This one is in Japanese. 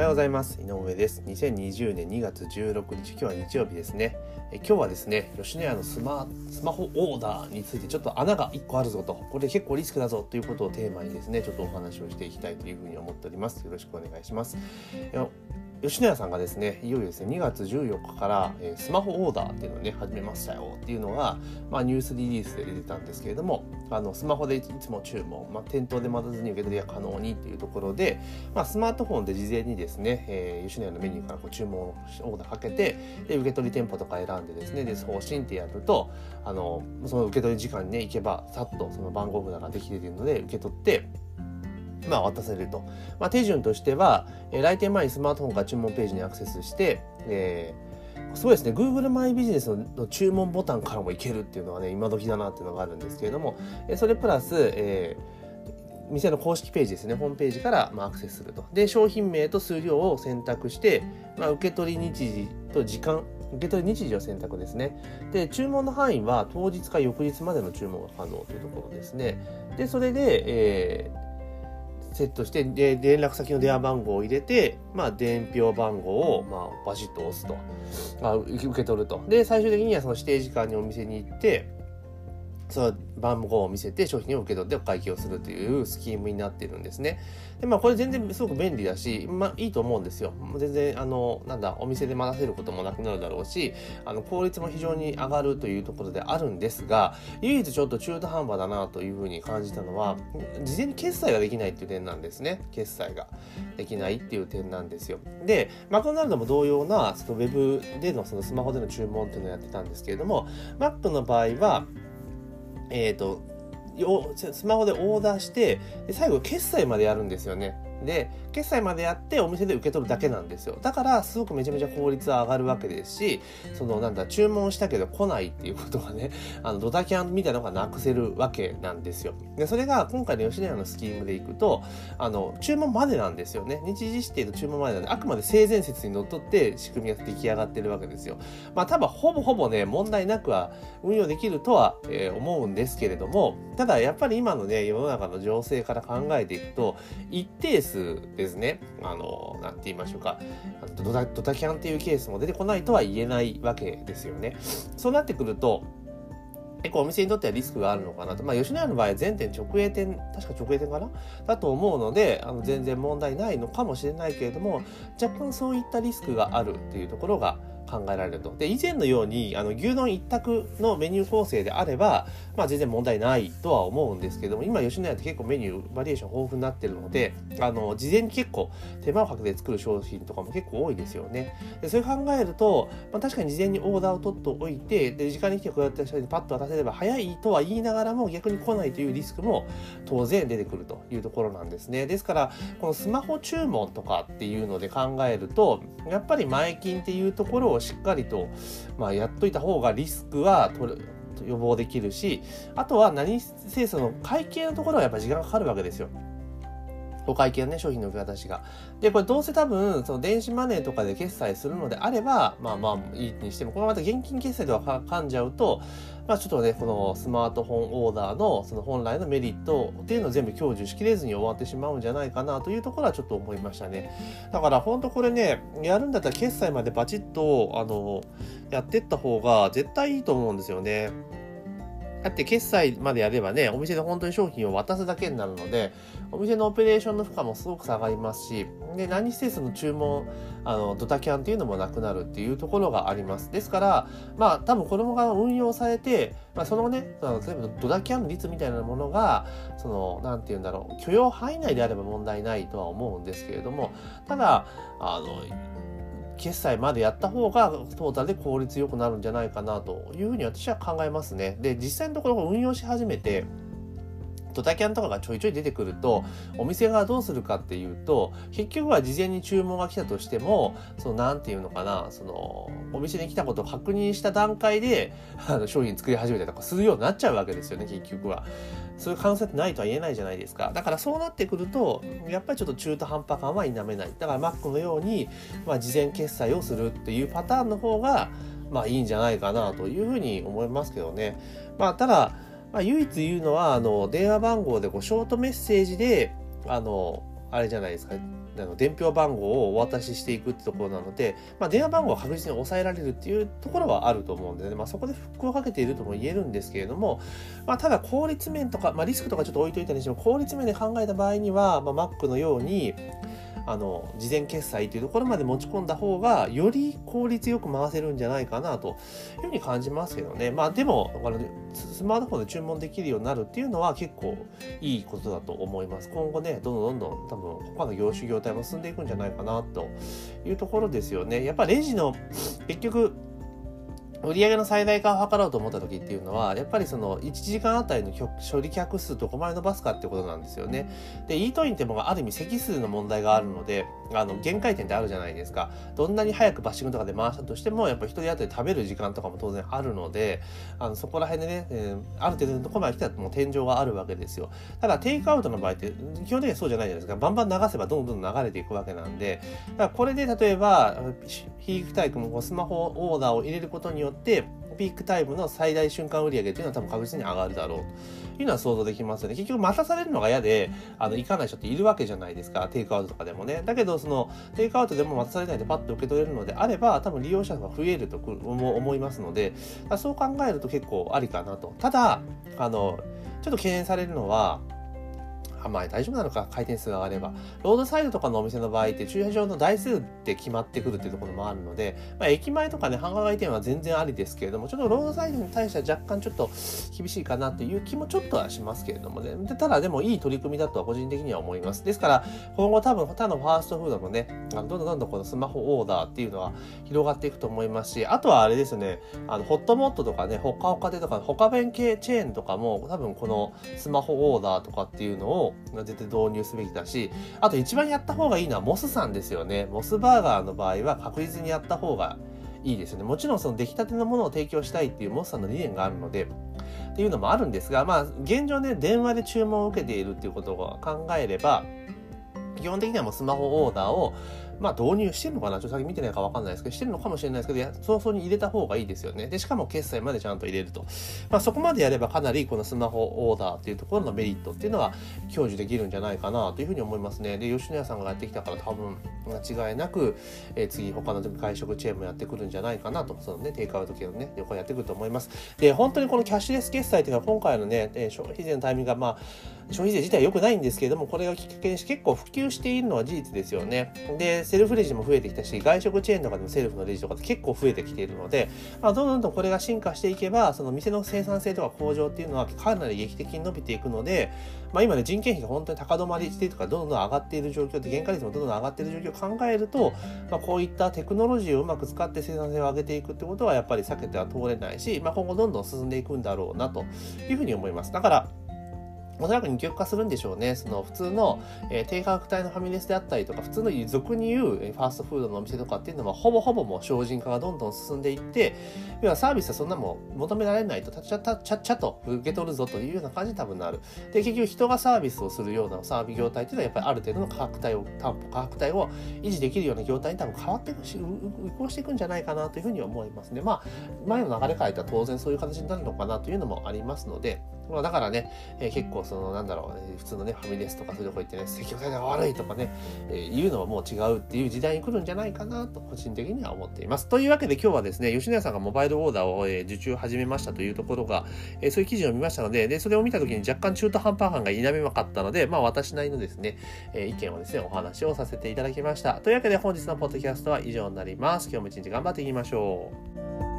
おはようございます。井上です。2020年2月16日今日は日曜日ですね。え今日はですね吉野家のスマスマホオーダーについてちょっと穴が1個あるぞと。これ結構リスクだぞということをテーマにですねちょっとお話をしていきたいというふうに思っております。よろしくお願いします。吉野家さんがですね、いよいよですね、2月14日から、えー、スマホオーダーっていうのをね、始めましたよっていうのが、まあ、ニュースリリースで出てたんですけれども、あの、スマホでいつも注文、まあ、店頭で待たずに受け取りが可能にっていうところで、まあ、スマートフォンで事前にですね、えー、吉野家のメニューからこう注文オーダーかけて、で、受け取り店舗とか選んでですね、で、送信ってやると、あの、その受け取り時間にね、行けば、さっとその番号札ができているので、受け取って、まあ、渡せると。まあ、手順としては、えー、来店前にスマートフォンから注文ページにアクセスして、えー、そうですね、Google マイビジネスの注文ボタンからもいけるっていうのはね、今時だなっていうのがあるんですけれども、え、それプラス、えー、店の公式ページですね、ホームページから、まあ、アクセスすると。で、商品名と数量を選択して、まあ、受け取り日時と時間、受け取り日時を選択ですね。で、注文の範囲は当日か翌日までの注文が可能というところですね。で、それで、えー、セットして、で、連絡先の電話番号を入れて、まあ、伝票番号を、まあ、バシッと押すと。まあ、受け取ると。で、最終的にはその指定時間にお店に行って、その番号を見せて商品を受け取ってお会計をするというスキームになっているんですね。で、まあこれ全然すごく便利だし、まあいいと思うんですよ。全然、あの、なんだ、お店で待たせることもなくなるだろうし、あの、効率も非常に上がるというところであるんですが、唯一ちょっと中途半端だなというふうに感じたのは、事前に決済ができないっていう点なんですね。決済ができないっていう点なんですよ。で、マクドナルドも同様な、そのウェブでのそのスマホでの注文っていうのをやってたんですけれども、マックの場合は、えっ、ー、と、スマホでオーダーして、最後決済までやるんですよね。で、決済までやってお店で受け取るだけなんですよ。だから、すごくめちゃめちゃ効率は上がるわけですし、その、なんだ、注文したけど来ないっていうことがね、あの、ドタキャンみたいなのがなくせるわけなんですよ。で、それが今回の吉野家のスキームでいくと、あの、注文までなんですよね。日時指定の注文までなんで、あくまで性善説にのっとって仕組みが出来上がってるわけですよ。まあ、多分、ほぼほぼね、問題なくは運用できるとは、えー、思うんですけれども、ただ、やっぱり今のね、世の中の情勢から考えていくと、一定数ですね、あの、なんて言いましょうか、ドタドタキャンっていうケースも出てこないとは言えないわけですよね。そうなってくると、結構お店にとってはリスクがあるのかなと。まあ、吉野家の場合全店直営店、確か直営店かな？だと思うので、あの、全然問題ないのかもしれないけれども、若干そういったリスクがあるっていうところが、考えられると。で、以前のように、あの、牛丼一択のメニュー構成であれば、まあ全然問題ないとは思うんですけども、今吉野家って結構メニュー、バリエーション豊富になってるので、あの、事前に結構手間をかけて作る商品とかも結構多いですよね。で、それ考えると、まあ確かに事前にオーダーを取っておいて、で、時間に来てこうやって人にパッと渡せれば早いとは言いながらも逆に来ないというリスクも当然出てくるというところなんですね。ですから、このスマホ注文とかっていうので考えると、やっぱり前金っていうところをしっかりとまあ、やっといた方がリスクは取る予防できるし、あとは何せその会計のところはやっぱ時間かかるわけですよ。お会計のね、商品の受け渡しが。で、これどうせ多分、その電子マネーとかで決済するのであれば、まあまあいいにしても、これまた現金決済では噛んじゃうと、まあちょっとね、このスマートフォンオーダーのその本来のメリットっていうのを全部享受しきれずに終わってしまうんじゃないかなというところはちょっと思いましたね。だから本当これね、やるんだったら決済までバチッと、あの、やってった方が絶対いいと思うんですよね。だって決済までやればね、お店で本当に商品を渡すだけになるので、お店のオペレーションの負荷もすごく下がりますし、で、何せその注文、あの、ドタキャンっていうのもなくなるっていうところがあります。ですから、まあ、多分子供が運用されて、まあ、そのね、その例えばドタキャン率みたいなものが、その、なんて言うんだろう、許容範囲内であれば問題ないとは思うんですけれども、ただ、あの、決済までやった方がトータルで効率よくなるんじゃないかなというふうに私は考えますね。で、実際のところ運用し始めて、ドタキャンとかがちょいちょい出てくると、お店側どうするかっていうと、結局は事前に注文が来たとしても、その、なんていうのかな、その、お店に来たことを確認した段階で、あの、商品作り始めたりとかするようになっちゃうわけですよね、結局は。そういう可能性ってないとは言えないじゃないですか。だからそうなってくると、やっぱりちょっと中途半端感は否めない。だから Mac のように、まあ、事前決済をするっていうパターンの方が、まあいいんじゃないかなというふうに思いますけどね。まあただ、まあ、唯一言うのは、あの、電話番号でこうショートメッセージで、あの、あれじゃないですか、あの伝票番号をお渡ししていくってところなので、まあ、電話番号を確実に抑えられるっていうところはあると思うんでね、まあ、そこでフックをかけているとも言えるんですけれども、まあ、ただ効率面とか、まあ、リスクとかちょっと置いといたにしても効率面で考えた場合には、まあ、Mac のようにあの事前決済というところまで持ち込んだ方がより効率よく回せるんじゃないかなというふうに感じますけどね。まあでもあのスマートフォンで注文できるようになるっていうのは結構いいことだと思います。今後ねどんどんどんどん多分他の業種業態も進んでいくんじゃないかなというところですよね。やっぱレジの結局売上の最大化を図ろうと思った時っていうのは、やっぱりその1時間あたりの処理客数どこまで伸ばすかってことなんですよね。で、イートインってもある意味席数の問題があるので、あの、限界点ってあるじゃないですか。どんなに早くバッシングとかで回したとしても、やっぱ一人当たり食べる時間とかも当然あるので、あの、そこら辺でね、えー、ある程度のところまで来たらもう天井があるわけですよ。ただ、テイクアウトの場合って、基本的にはそうじゃないじゃないですか。バンバン流せばどんどん流れていくわけなんで、だからこれで例えば、ヒークタイクもスマホオーダーを入れることによって、ピークタイムの最大瞬間売上っていうのは多分確実に上がるだろうというのは想像できますよね。結局待たされるのが嫌で、あの、行かない人っているわけじゃないですか。テイクアウトとかでもね。だけど、その、テイクアウトでも待たされないでパッと受け取れるのであれば、多分利用者が増えると思いますので、そう考えると結構ありかなと。ただ、あの、ちょっと懸念されるのは、あまあ大丈夫なのか、回転数が上がれば。ロードサイドとかのお店の場合って駐車場の台数って決まってくるっていうところもあるので、まあ、駅前とかね、繁華街店は全然ありですけれども、ちょっとロードサイドに対しては若干ちょっと厳しいかなという気もちょっとはしますけれどもね。でただでもいい取り組みだとは個人的には思います。ですから、今後多分他のファーストフードもね、あのどんどんどんどんこのスマホオーダーっていうのは広がっていくと思いますし、あとはあれですね、あのホットモットとかね、ほかほかでとか、他弁系チェーンとかも多分このスマホオーダーとかっていうのを絶対導入すべきだし、あと一番やった方がいいのはモスさんですよね。モスバーガーの場合は確実にやった方がいいですよね。もちろんその出来たてのものを提供したいっていうモスさんの理念があるので、っていうのもあるんですが、まあ現状ね、電話で注文を受けているっていうことを考えれば、基本的にはもうスマホオーダーをまあ導入してるのかな？ちょっと先見てないかわかんないですけど、してるのかもしれないですけど、早々に入れた方がいいですよね。で、しかも決済までちゃんと入れると。まあそこまでやればかなりこのスマホオーダーっていうところのメリットっていうのは享受できるんじゃないかなというふうに思いますね。で、吉野家さんがやってきたから多分間違いなく、えー、次他の外食チェーンもやってくるんじゃないかなと、そのね、テイクアウト系のね、旅行やってくると思います。で、本当にこのキャッシュレス決済っていうのは今回のね、消費税のタイミングがまあ、消費税自体良くないんですけれども、これをきっかけにして結構普及しているのは事実ですよね。で、セルフレジも増えてきたし、外食チェーンとかでもセルフのレジとかって結構増えてきているので、まあ、どんどんどんこれが進化していけば、その店の生産性とか向上っていうのはかなり劇的に伸びていくので、まあ、今ね、人件費が本当に高止まりしてるとか、どんどん上がっている状況で、原価率もどんどん上がっている状況を考えると、まあ、こういったテクノロジーをうまく使って生産性を上げていくってことはやっぱり避けては通れないし、まあ、今後どんどん進んでいくんだろうなというふうに思います。だから、おそらく二極化するんでしょうね。その普通の、えー、低価格帯のファミレスであったりとか、普通の俗に言う、えー、ファーストフードのお店とかっていうのは、ほぼほぼもう精進化がどんどん進んでいって、要はサービスはそんなもん求められないと、ちゃちゃちゃちゃと受け取るぞというような感じに多分なる。で、結局人がサービスをするようなサービス業態っていうのは、やっぱりある程度の価格帯を、価格帯を維持できるような業態に多分変わっていくし、移行していくんじゃないかなというふうに思いますね。まあ、前の流れ変えたら当然そういう形になるのかなというのもありますので、まあ、だからね、えー、結構そのなんだろう、普通のねファミレスとかそういうとこ行ってね積極性が悪いとかね、えー、言うのはもう違うっていう時代に来るんじゃないかなと個人的には思っています。というわけで今日はですね吉野家さんがモバイルオーダーを、えー、受注始めましたというところが、えー、そういう記事を見ましたのででそれを見た時に若干中途半端感が否めなかったのでまあ私なりのですね、えー、意見をですねお話をさせていただきました。というわけで本日のポッドキャストは以上になります。今日も一日頑張っていきましょう。